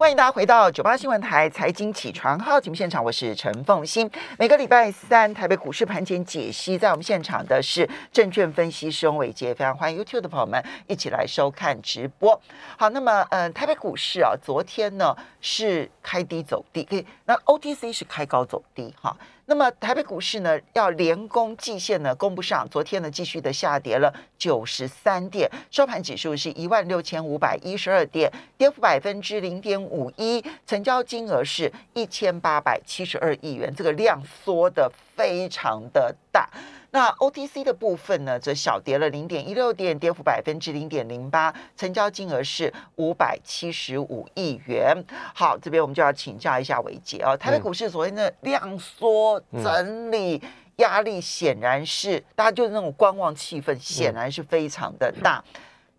欢迎大家回到九八新闻台财经起床号节目现场，我是陈凤欣。每个礼拜三台北股市盘前解析，在我们现场的是证券分析师翁伟杰，非常欢迎 YouTube 的朋友们一起来收看直播。好，那么嗯，台北股市啊，昨天呢是开低走低，可以那 OTC 是开高走低哈。那么台北股市呢，要连攻季线呢，攻不上。昨天呢，继续的下跌了九十三点，收盘指数是一万六千五百一十二点，跌幅百分之零点五一，成交金额是一千八百七十二亿元，这个量缩的非常的大。那 OTC 的部分呢，则小跌了零点一六点，跌幅百分之零点零八，成交金额是五百七十五亿元。好，这边我们就要请教一下伟杰哦，台北股市昨天的量缩整理压力显然是大家就是那种观望气氛，显然是非常的大。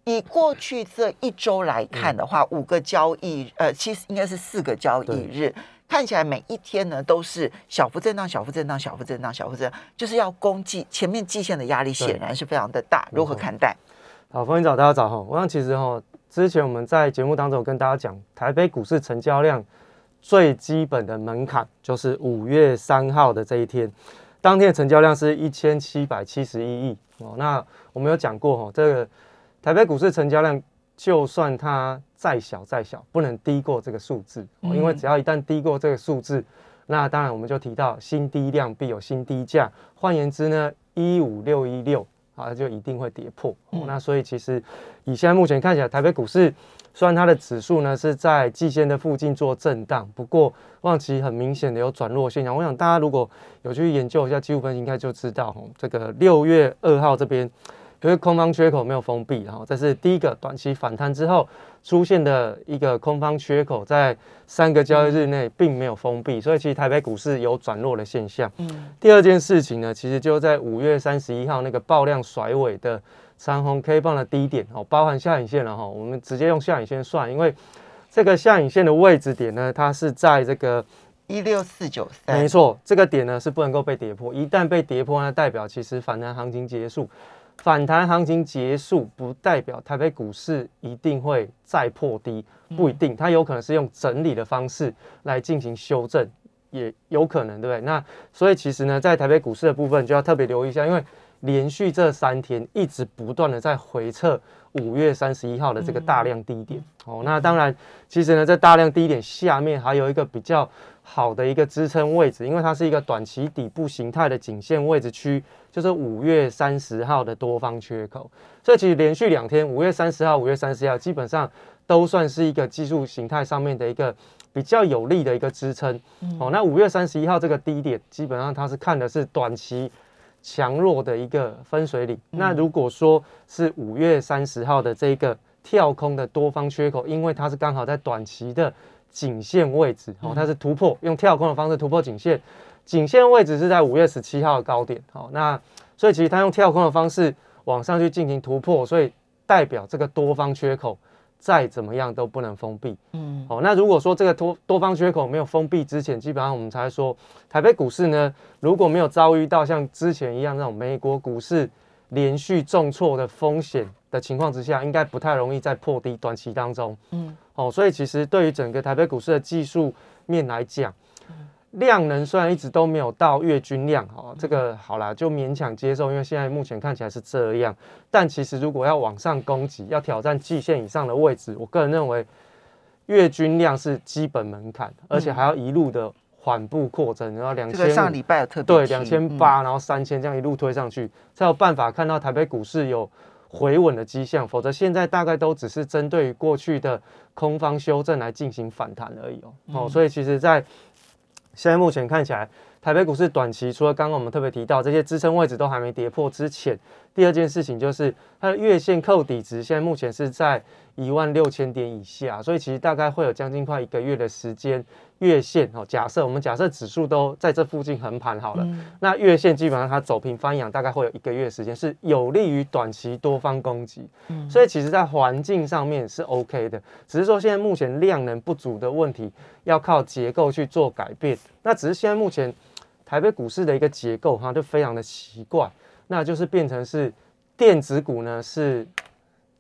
以过去这一周来看的话，五个交易呃，其实应该是四个交易日。看起来每一天呢都是小幅震荡、小幅震荡、小幅震荡、小幅震荡，就是要攻击前面季线的压力，显然是非常的大。如何看待？好，欢迎早大家早哈。我想其实哈，之前我们在节目当中跟大家讲，台北股市成交量最基本的门槛就是五月三号的这一天，当天的成交量是一千七百七十一亿哦。那我们有讲过哈，这个台北股市成交量。就算它再小再小，不能低过这个数字，因为只要一旦低过这个数字，那当然我们就提到新低量必有新低价。换言之呢，一五六一六啊，就一定会跌破。那所以其实以现在目前看起来，台北股市虽然它的指数呢是在季线的附近做震荡，不过望其很明显的有转弱现象。我想大家如果有去研究一下技术分析，应该就知道这个六月二号这边。因为空方缺口没有封闭，然后这是第一个短期反弹之后出现的一个空方缺口，在三个交易日内并没有封闭，所以其实台北股市有转弱的现象。嗯，第二件事情呢，其实就在五月三十一号那个爆量甩尾的长红 K 棒的低点哦，包含下影线了哈，我们直接用下影线算，因为这个下影线的位置点呢，它是在这个一六四九三，没错，这个点呢是不能够被跌破，一旦被跌破呢，代表其实反弹行情结束。反弹行情结束，不代表台北股市一定会再破低，不一定，它有可能是用整理的方式来进行修正，也有可能，对不对？那所以其实呢，在台北股市的部分就要特别留意一下，因为连续这三天一直不断的在回测五月三十一号的这个大量低点。哦，那当然，其实呢，在大量低点下面还有一个比较好的一个支撑位置，因为它是一个短期底部形态的颈线位置区。就是五月三十号的多方缺口，所以其实连续两天，五月三十号、五月三十号基本上都算是一个技术形态上面的一个比较有利的一个支撑。哦，那五月三十一号这个低点，基本上它是看的是短期强弱的一个分水岭。那如果说是五月三十号的这个跳空的多方缺口，因为它是刚好在短期的颈线位置，哦，它是突破用跳空的方式突破颈线。颈线位置是在五月十七号的高点，好，那所以其实它用跳空的方式往上去进行突破，所以代表这个多方缺口再怎么样都不能封闭，嗯，好，那如果说这个多多方缺口没有封闭之前，基本上我们才说台北股市呢，如果没有遭遇到像之前一样那种美国股市连续重挫的风险的情况之下，应该不太容易在破低短期当中，嗯，哦，所以其实对于整个台北股市的技术面来讲。量能虽然一直都没有到月均量，哈，这个好啦，就勉强接受，因为现在目前看起来是这样。但其实如果要往上攻击，要挑战季线以上的位置，我个人认为月均量是基本门槛，而且还要一路的缓步扩增，然后两千上礼拜有特对两千八，然后三千这样一路推上去，才有办法看到台北股市有回稳的迹象。否则现在大概都只是针对过去的空方修正来进行反弹而已哦。哦，所以其实，在现在目前看起来，台北股市短期除了刚刚我们特别提到这些支撑位置都还没跌破之前，第二件事情就是它的月线扣底值现在目前是在。一万六千点以下，所以其实大概会有将近快一个月的时间，月线哦。假设我们假设指数都在这附近横盘好了，那月线基本上它走平翻阳，大概会有一个月时间，是有利于短期多方攻击。嗯，所以其实在环境上面是 OK 的，只是说现在目前量能不足的问题，要靠结构去做改变。那只是现在目前台北股市的一个结构哈，就非常的奇怪，那就是变成是电子股呢是。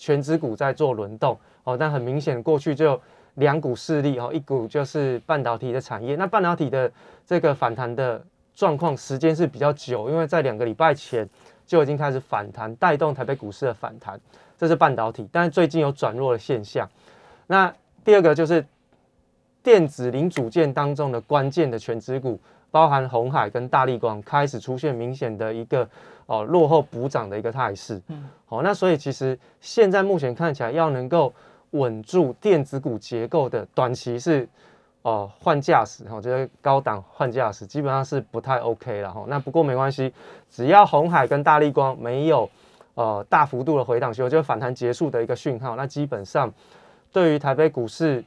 全指股在做轮动哦，但很明显过去就两股势力哦，一股就是半导体的产业。那半导体的这个反弹的状况时间是比较久，因为在两个礼拜前就已经开始反弹，带动台北股市的反弹，这是半导体。但是最近有转弱的现象。那第二个就是电子零组件当中的关键的全值股，包含红海跟大力光，开始出现明显的一个哦落后补涨的一个态势。嗯，好，那所以其实现在目前看起来要能够稳住电子股结构的短期是哦换驾驶我觉得高档换驾驶基本上是不太 OK 了哈。那不过没关系，只要红海跟大力光没有呃大幅度的回档修，就是反弹结束的一个讯号，那基本上对于台北股市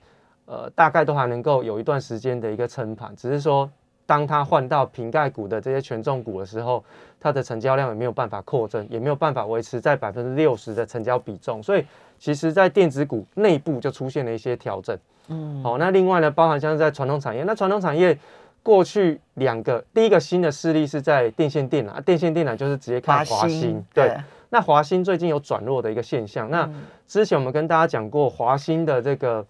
呃大概都还能够有一段时间的一个撑盘，只是说当它换到瓶盖股的这些权重股的时候，它的成交量也没有办法扩增，也没有办法维持在百分之六十的成交比重，所以。其实，在电子股内部就出现了一些调整。嗯，好，那另外呢，包含像是在传统产业，那传统产业过去两个，第一个新的势力是在电线电缆，电线电缆就是直接看华兴。对，那华兴最近有转弱的一个现象。那之前我们跟大家讲过，华兴的这个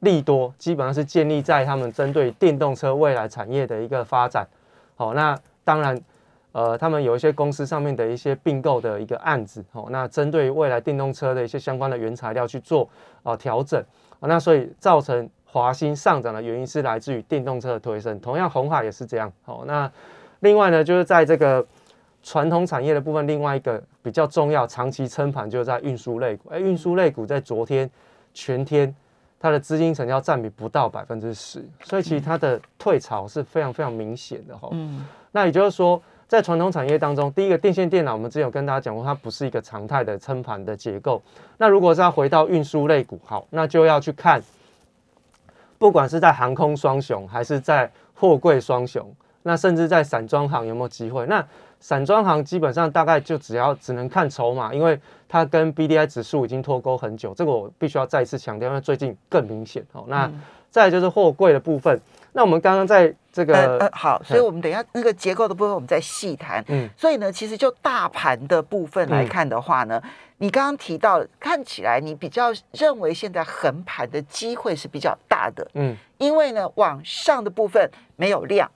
利多基本上是建立在他们针对电动车未来产业的一个发展。好，那当然。呃，他们有一些公司上面的一些并购的一个案子，哦，那针对未来电动车的一些相关的原材料去做啊调整，啊，那所以造成华兴上涨的原因是来自于电动车的推升，同样红海也是这样，好，那另外呢，就是在这个传统产业的部分，另外一个比较重要长期撑盘就是在运输类股，哎，运输类股在昨天全天它的资金成交占比不到百分之十，所以其实它的退潮是非常非常明显的哈，嗯，那也就是说。在传统产业当中，第一个电线电脑，我们之前有跟大家讲过，它不是一个常态的撑盘的结构。那如果是要回到运输类股，好，那就要去看，不管是在航空双雄，还是在货柜双雄，那甚至在散装行有没有机会？那散装行基本上大概就只要只能看筹码，因为它跟 B D I 指数已经脱钩很久，这个我必须要再一次强调，因为最近更明显。好，那再就是货柜的部分。那我们刚刚在这个呃好，所以我们等一下那个结构的部分，我们再细谈。嗯，所以呢，其实就大盘的部分来看的话呢，你刚刚提到，看起来你比较认为现在横盘的机会是比较大的。嗯，因为呢，往上的部分没有量，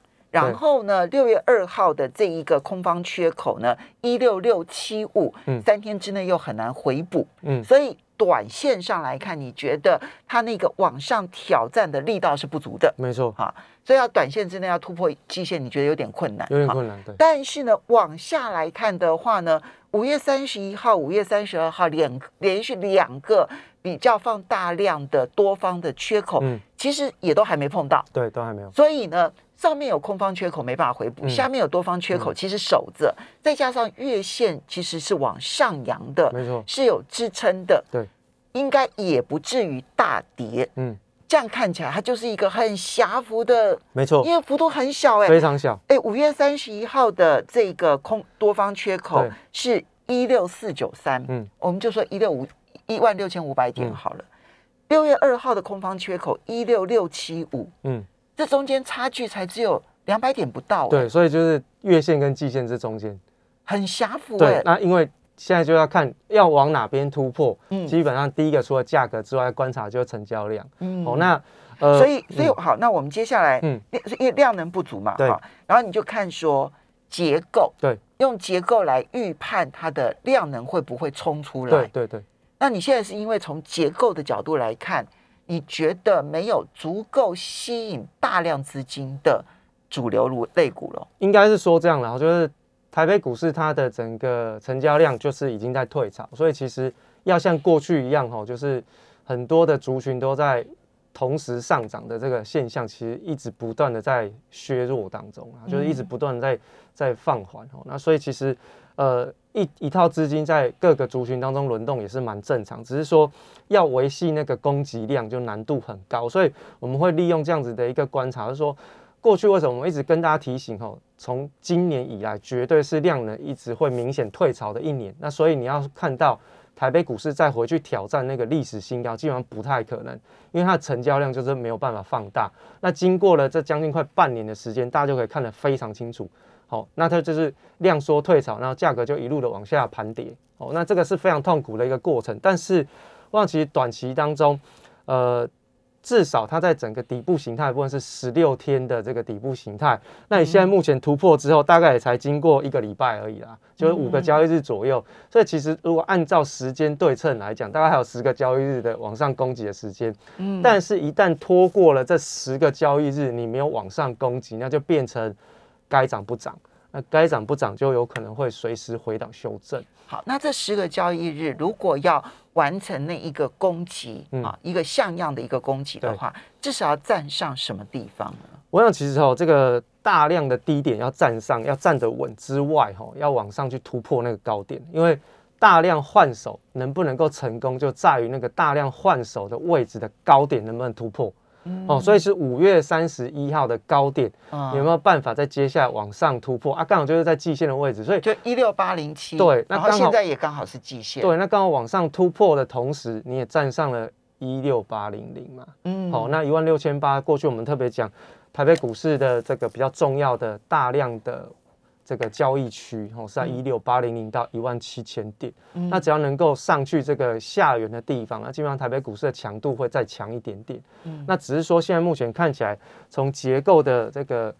然后呢，六月二号的这一个空方缺口呢，一六六七五，三天之内又很难回补。嗯，所以。短线上来看，你觉得它那个往上挑战的力道是不足的，没错哈，所以要短线之内要突破基线，你觉得有点困难，有点困难，对。但是呢，往下来看的话呢，五月三十一号、五月三十二号两连续两个比较放大量的多方的缺口，嗯，其实也都还没碰到，对，都还没有。所以呢。上面有空方缺口没办法回补，下面有多方缺口，其实守着，再加上月线其实是往上扬的，没错，是有支撑的，对，应该也不至于大跌，嗯，这样看起来它就是一个很狭幅的，没错，因为幅度很小，哎，非常小，哎，五月三十一号的这个空多方缺口是一六四九三，嗯，我们就说一六五一万六千五百点好了，六月二号的空方缺口一六六七五，嗯。这中间差距才只有两百点不到，对，所以就是月线跟季线这中间。很狭幅。对，那因为现在就要看要往哪边突破，嗯，基本上第一个除了价格之外，观察就是成交量。嗯，哦，那呃，所以所以好，那我们接下来，嗯，因为量能不足嘛，对，然后你就看说结构，对，用结构来预判它的量能会不会冲出来，对对对。那你现在是因为从结构的角度来看。你觉得没有足够吸引大量资金的主流股类股了？应该是说这样了，就是台北股市它的整个成交量就是已经在退潮，所以其实要像过去一样哈，就是很多的族群都在同时上涨的这个现象，其实一直不断的在削弱当中啊，就是一直不断在在放缓哦。那所以其实呃。一一套资金在各个族群当中轮动也是蛮正常，只是说要维系那个供给量就难度很高，所以我们会利用这样子的一个观察，就是说过去为什么我们一直跟大家提醒吼，从今年以来绝对是量能一直会明显退潮的一年，那所以你要看到台北股市再回去挑战那个历史新高，基本上不太可能，因为它的成交量就是没有办法放大。那经过了这将近快半年的时间，大家就可以看得非常清楚。好，那它就是量缩退潮，然后价格就一路的往下盘跌。哦，那这个是非常痛苦的一个过程。但是，望其短期当中，呃，至少它在整个底部形态部分是十六天的这个底部形态。那你现在目前突破之后，大概也才经过一个礼拜而已啦，就是五个交易日左右。所以其实如果按照时间对称来讲，大概还有十个交易日的往上攻击的时间。嗯，但是一旦拖过了这十个交易日，你没有往上攻击，那就变成该涨不涨。那该涨不涨，就有可能会随时回档修正。好，那这十个交易日如果要完成那一个攻击啊，一个像样的一个攻击的话，至少要站上什么地方呢？我想，其实哦，这个大量的低点要站上，要站得稳之外，哈，要往上去突破那个高点，因为大量换手能不能够成功，就在于那个大量换手的位置的高点能不能突破。哦，所以是五月三十一号的高点，有没有办法在接下来往上突破啊？刚好就是在季线的位置，所以就一六八零七。对，那刚好现在也刚好是季线。对，那刚好往上突破的同时，你也站上了一六八零零嘛。嗯，好，那一万六千八，过去我们特别讲台北股市的这个比较重要的大量的。这个交易区哦是在一六八零零到一万七千点，那只要能够上去这个下缘的地方，那基本上台北股市的强度会再强一点点。那只是说现在目前看起来，从结构的这个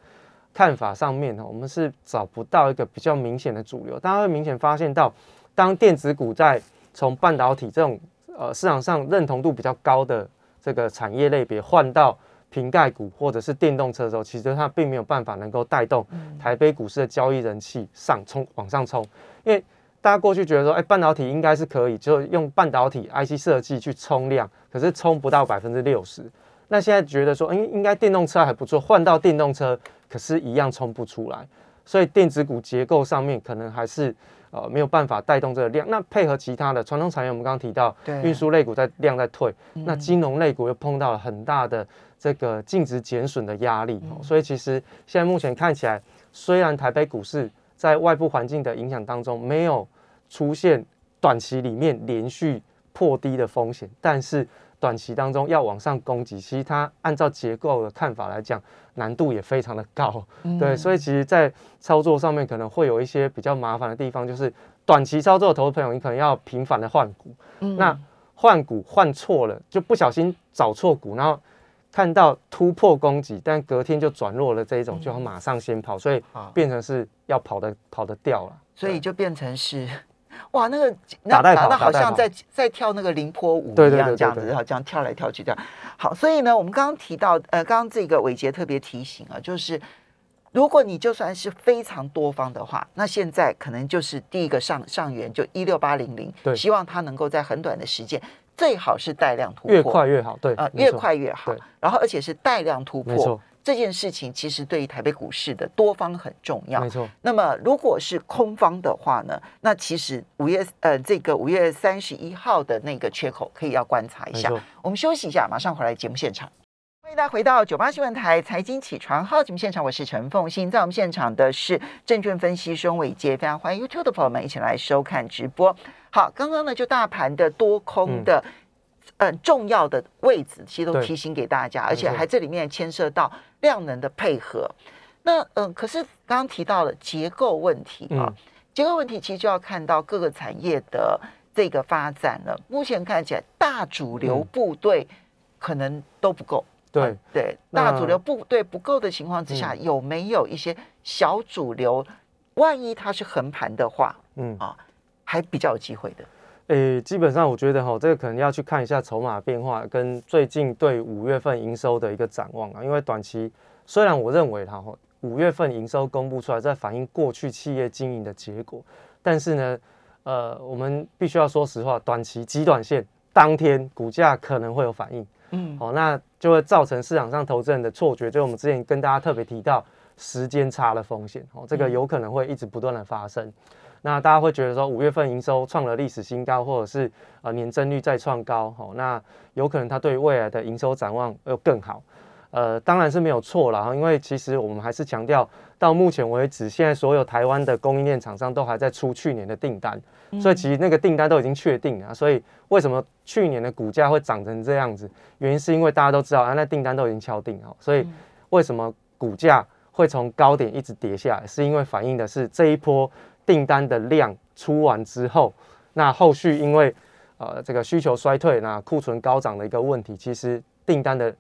看法上面呢，我们是找不到一个比较明显的主流。大家会明显发现到，当电子股在从半导体这种呃市场上认同度比较高的这个产业类别换到。瓶盖股或者是电动车的时候，其实它并没有办法能够带动台北股市的交易人气上冲往上冲，因为大家过去觉得说，哎，半导体应该是可以，就用半导体 IC 设计去冲量，可是冲不到百分之六十。那现在觉得说，应应该电动车还不错，换到电动车，可是一样冲不出来。所以电子股结构上面可能还是呃没有办法带动这个量。那配合其他的传统产业，我们刚刚提到运输类股在量在退，那金融类股又碰到了很大的。这个净值减损的压力，所以其实现在目前看起来，虽然台北股市在外部环境的影响当中没有出现短期里面连续破低的风险，但是短期当中要往上攻击，其实它按照结构的看法来讲，难度也非常的高。对，所以其实，在操作上面可能会有一些比较麻烦的地方，就是短期操作的投资朋友，你可能要频繁的换股，那换股换错了，就不小心找错股，然后。看到突破攻击，但隔天就转弱了这一种，就要马上先跑，所以变成是要跑的跑的掉了，所以就变成是，哇，那个打带跑，那好像在在跳那个凌波舞一样，这样子，然后这样跳来跳去这样。好，所以呢，我们刚刚提到，呃，刚刚这个伟杰特别提醒啊，就是如果你就算是非常多方的话，那现在可能就是第一个上上元就一六八零零，希望它能够在很短的时间。最好是带量突破，越快越好，对，呃，越快越好。然后而且是带量突破，这件事情其实对于台北股市的多方很重要，没错。那么如果是空方的话呢，那其实五月呃这个五月三十一号的那个缺口可以要观察一下。我们休息一下，马上回来节目现场。欢迎大家回到九八新闻台财经起床号节目现场，我是陈凤欣，在我们现场的是证券分析师伟杰，非常欢迎 YouTube 的朋友们一起来收看直播。好，刚刚呢就大盘的多空的，嗯，重要的位置其实都提醒给大家，而且还这里面牵涉到量能的配合。那嗯，可是刚刚提到了结构问题啊，结构问题其实就要看到各个产业的这个发展了。目前看起来大主流部队可能都不够，对对，大主流部队不够的情况之下，有没有一些小主流？万一它是横盘的话，嗯啊。还比较有机会的，诶，基本上我觉得哈，这个可能要去看一下筹码变化跟最近对五月份营收的一个展望啊。因为短期虽然我认为它哈五月份营收公布出来在反映过去企业经营的结果，但是呢，呃，我们必须要说实话，短期极短线当天股价可能会有反应，嗯，好，那就会造成市场上投资人的错觉，就我们之前跟大家特别提到时间差的风险，哦，这个有可能会一直不断的发生。那大家会觉得说五月份营收创了历史新高，或者是呃年增率再创高，好，那有可能它对未来的营收展望又更好，呃，当然是没有错了，因为其实我们还是强调，到目前为止，现在所有台湾的供应链厂商都还在出去年的订单，所以其实那个订单都已经确定了，所以为什么去年的股价会涨成这样子？原因是因为大家都知道啊，那订单都已经敲定好，所以为什么股价会从高点一直跌下来？是因为反映的是这一波。订单的量出完之后，那后续因为呃这个需求衰退，那库存高涨的一个问题，其实订单的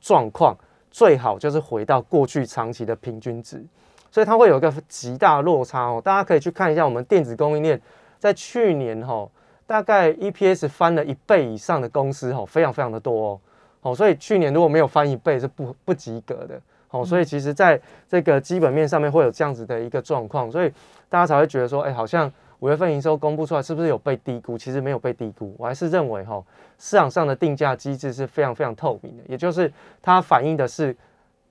状况，最好就是回到过去长期的平均值，所以它会有一个极大落差哦。大家可以去看一下我们电子供应链在去年哈，大概 EPS 翻了一倍以上的公司哈，非常非常的多哦。哦，所以去年如果没有翻一倍是不不及格的。哦，所以其实在这个基本面上面会有这样子的一个状况，所以大家才会觉得说，哎，好像。五月份营收公布出来，是不是有被低估？其实没有被低估，我还是认为哈，市场上的定价机制是非常非常透明的，也就是它反映的是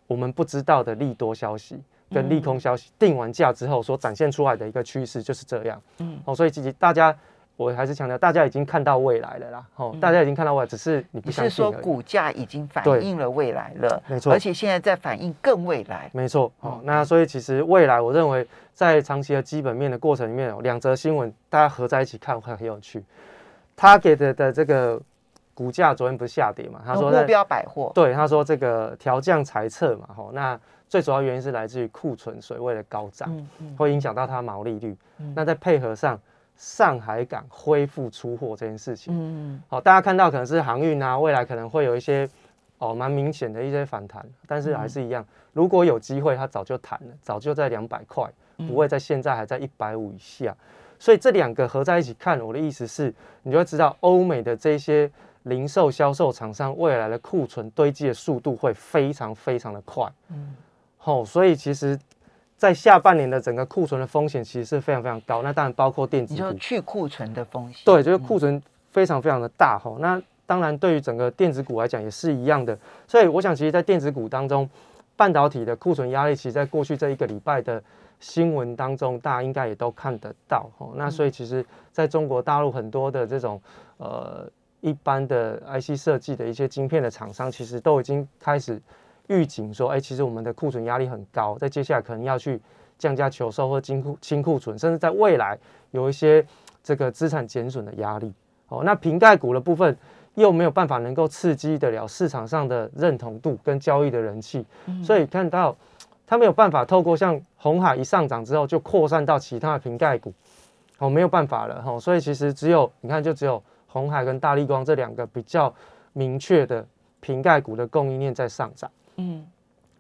我们不知道的利多消息跟利空消息，定完价之后所展现出来的一个趋势就是这样。嗯，哦，所以其实大家。我还是强调，大家已经看到未来了啦，哦，大家已经看到未来，只是你不相信。是说股价已经反映了未来了，没错，而且现在在反映更未来，没错。哦，那所以其实未来，我认为在长期的基本面的过程里面，有两则新闻大家合在一起看会很有趣。他给的的这个股价昨天不是下跌嘛？他说目标百货，对，他说这个调降财测嘛，吼，那最主要原因是来自于库存水位的高涨，会影响到它毛利率。那在配合上。上海港恢复出货这件事情，嗯，好，大家看到可能是航运啊，未来可能会有一些哦蛮明显的一些反弹，但是还是一样，如果有机会，它早就弹了，早就在两百块，不会在现在还在一百五以下，所以这两个合在一起看，我的意思是，你就会知道欧美的这些零售销售厂商未来的库存堆积的速度会非常非常的快，嗯，好，所以其实。在下半年的整个库存的风险其实是非常非常高，那当然包括电子股去库存的风险，对，就是库存非常非常的大哈。那当然对于整个电子股来讲也是一样的，所以我想其实，在电子股当中，半导体的库存压力，其实在过去这一个礼拜的新闻当中，大家应该也都看得到哈。那所以其实在中国大陆很多的这种呃一般的 IC 设计的一些晶片的厂商，其实都已经开始。预警说，哎，其实我们的库存压力很高，在接下来可能要去降价求售或清库清库存，甚至在未来有一些这个资产减损的压力。哦，那瓶盖股的部分又没有办法能够刺激得了市场上的认同度跟交易的人气，所以看到它没有办法透过像红海一上涨之后就扩散到其他的瓶盖股，哦，没有办法了哈。所以其实只有你看，就只有红海跟大力光这两个比较明确的瓶盖股的供应链在上涨。嗯，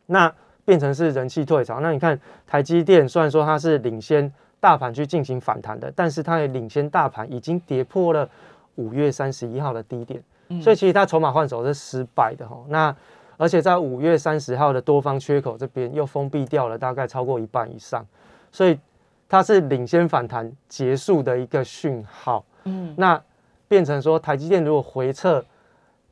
那变成是人气退潮。那你看台积电，虽然说它是领先大盘去进行反弹的，但是它也领先大盘已经跌破了五月三十一号的低点，所以其实它筹码换手是失败的哈。那而且在五月三十号的多方缺口这边又封闭掉了大概超过一半以上，所以它是领先反弹结束的一个讯号。嗯，那变成说台积电如果回撤。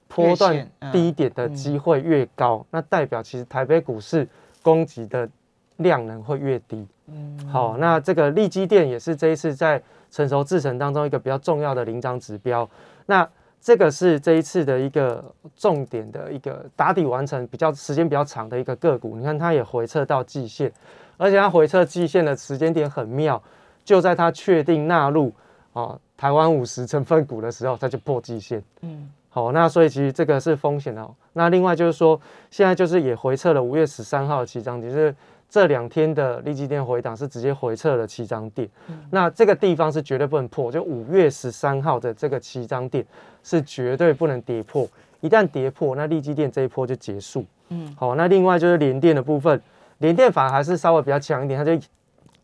波段低点的机会越高，那代表其实台北股市供给的量能会越低。嗯，好，那这个利基电也是这一次在成熟制程当中一个比较重要的领涨指标。那这个是这一次的一个重点的一个打底完成比较时间比较长的一个个股。你看它也回撤到季线，而且它回撤季线的时间点很妙，就在它确定纳入啊台湾五十成分股的时候，它就破季线。嗯。好，那所以其实这个是风险哦。那另外就是说，现在就是也回撤了五月十三号的七张点，就是这两天的利基电回档是直接回撤了七张点。那这个地方是绝对不能破，就五月十三号的这个七张点是绝对不能跌破。一旦跌破，那利基电这一波就结束。嗯，好，那另外就是连电的部分，连电反而还是稍微比较强一点，它就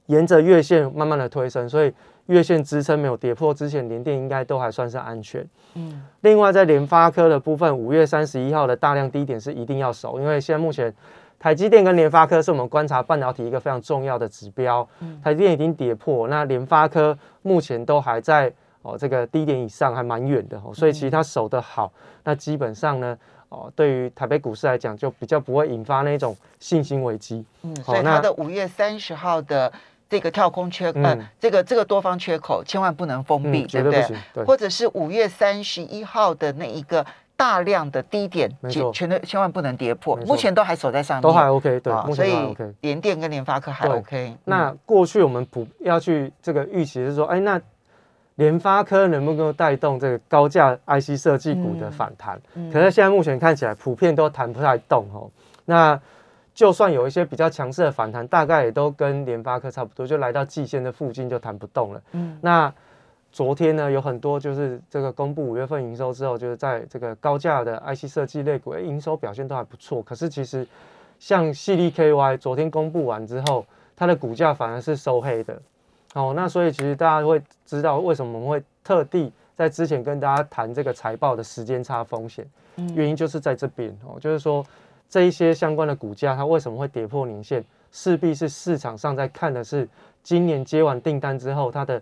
沿着月线慢慢的推升，所以。月线支撑没有跌破之前，联电应该都还算是安全。嗯，另外在联发科的部分，五月三十一号的大量低点是一定要守，因为现在目前台积电跟联发科是我们观察半导体一个非常重要的指标。嗯，台积电已经跌破，那联发科目前都还在哦这个低点以上，还蛮远的哦，所以其实它守得好，那基本上呢，哦对于台北股市来讲，就比较不会引发那种信心危机。嗯，所以它的五月三十号的。这个跳空缺，呃，这个这个多方缺口千万不能封闭，对不对？或者是五月三十一号的那一个大量的低点，全全都千万不能跌破。目前都还守在上面，都还 OK，对，所以联电跟联发科还 OK。那过去我们普要去这个预期是说，哎，那联发科能不能够带动这个高价 IC 设计股的反弹？可是现在目前看起来普遍都弹不太动哦。那就算有一些比较强势的反弹，大概也都跟联发科差不多，就来到季线的附近就弹不动了。嗯，那昨天呢有很多就是这个公布五月份营收之后，就是在这个高价的 IC 设计类股，哎，营收表现都还不错。可是其实像细粒 KY 昨天公布完之后，它的股价反而是收黑的。哦，那所以其实大家会知道为什么我们会特地在之前跟大家谈这个财报的时间差风险，原因就是在这边哦，就是说这一些相关的股价它为什么会跌破年线，势必是市场上在看的是今年接完订单之后它的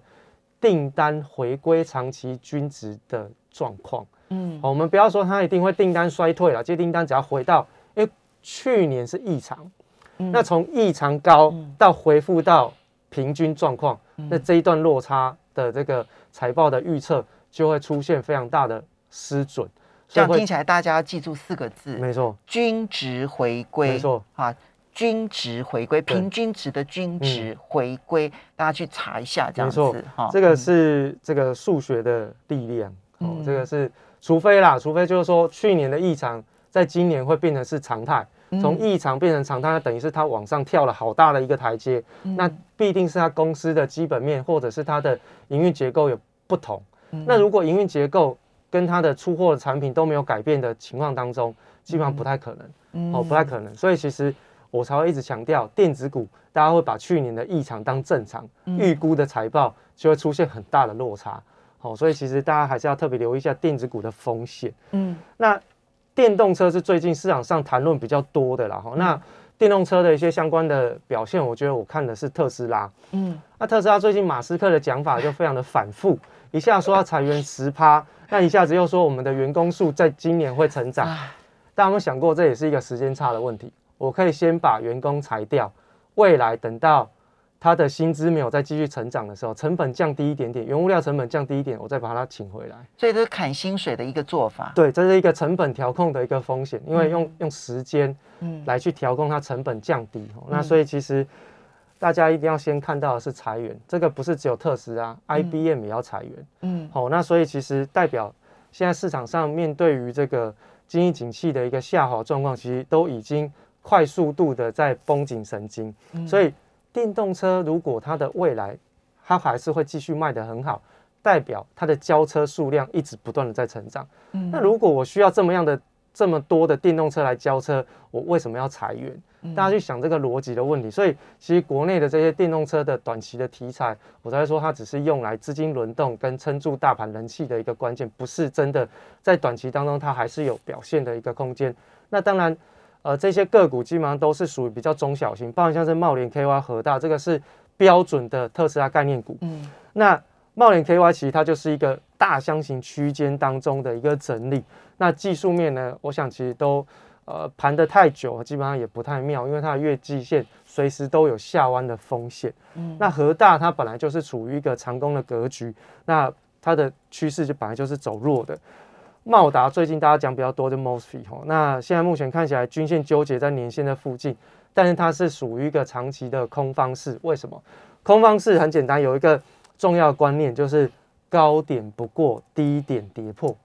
订单回归长期均值的状况。嗯，我们不要说它一定会订单衰退了，接订单只要回到，因为去年是异常，那从异常高到回复到。平均状况，那这一段落差的这个财报的预测就会出现非常大的失准。这样听起来，大家要记住四个字，没错，均值回归，没错。啊，均值回归，平均值的均值回归，大家去查一下，这样子哈。这个是这个数学的力量，哦，这个是除非啦，除非就是说去年的异常，在今年会变成是常态。从异常变成常态，等于是它往上跳了好大的一个台阶，那必定是它公司的基本面或者是它的营运结构有不同。那如果营运结构跟它的出货的产品都没有改变的情况当中，基本上不太可能，哦，不太可能。所以其实我才会一直强调，电子股大家会把去年的异常当正常，预估的财报就会出现很大的落差。好，所以其实大家还是要特别留意一下电子股的风险。嗯，那。电动车是最近市场上谈论比较多的啦，哈。那电动车的一些相关的表现，我觉得我看的是特斯拉。嗯，那特斯拉最近马斯克的讲法就非常的反复，一下说要裁员十趴，那一下子又说我们的员工数在今年会成长。大家有没有想过，这也是一个时间差的问题？我可以先把员工裁掉，未来等到。他的薪资没有再继续成长的时候，成本降低一点点，原物料成本降低一点，我再把他请回来。所以这是砍薪水的一个做法。对，这是一个成本调控的一个风险，因为用用时间嗯来去调控它成本降低。那所以其实大家一定要先看到的是裁员，这个不是只有特斯拉，IBM 也要裁员。嗯，好，那所以其实代表现在市场上面对于这个经济景气的一个下滑状况，其实都已经快速度的在绷紧神经，所以。电动车如果它的未来，它还是会继续卖得很好，代表它的交车数量一直不断的在成长。嗯，那如果我需要这么样的这么多的电动车来交车，我为什么要裁员？大家去想这个逻辑的问题。所以其实国内的这些电动车的短期的题材，我才说它只是用来资金轮动跟撑住大盘人气的一个关键，不是真的在短期当中它还是有表现的一个空间。那当然。呃，这些个股基本上都是属于比较中小型，包括像是茂联 KY、和大，这个是标准的特斯拉概念股。嗯，那茂联 KY 其实它就是一个大箱型区间当中的一个整理。那技术面呢，我想其实都呃盘得太久，基本上也不太妙，因为它的月季线随时都有下弯的风险。嗯，那和大它本来就是处于一个长攻的格局，那它的趋势就本来就是走弱的。茂达最近大家讲比较多的 mosfet 哈，那现在目前看起来均线纠结在年线的附近，但是它是属于一个长期的空方式。为什么？空方式很简单，有一个重要观念就是高点不过低点跌破，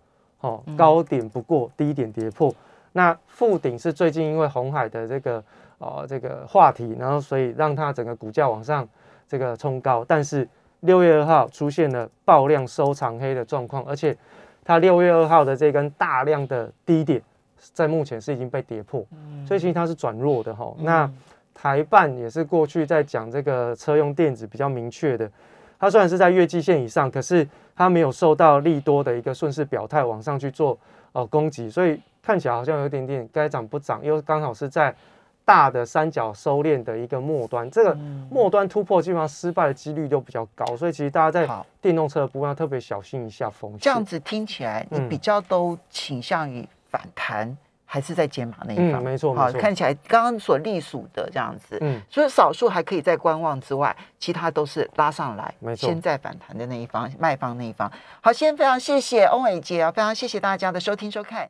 哦，高点不过低点跌破。那附顶是最近因为红海的这个呃这个话题，然后所以让它整个股价往上这个冲高，但是六月二号出现了爆量收长黑的状况，而且。它六月二号的这根大量的低点，在目前是已经被跌破，所以其实它是转弱的哈。那台办也是过去在讲这个车用电子比较明确的，它虽然是在月季线以上，可是它没有受到利多的一个顺势表态往上去做呃攻击，所以看起来好像有点点该涨不涨，又刚好是在。大的三角收敛的一个末端，这个末端突破基本上失败的几率就比较高，所以其实大家在电动车的部分要特别小心一下风险。这样子听起来，你比较都倾向于反弹，还是在减码那一方？没错，没错。看起来刚刚所隶属的这样子，嗯，所以少数还可以在观望之外，其他都是拉上来，没错。先在反弹的那一方，卖方那一方。好，先非常谢谢欧伟杰啊，非常谢谢大家的收听收看。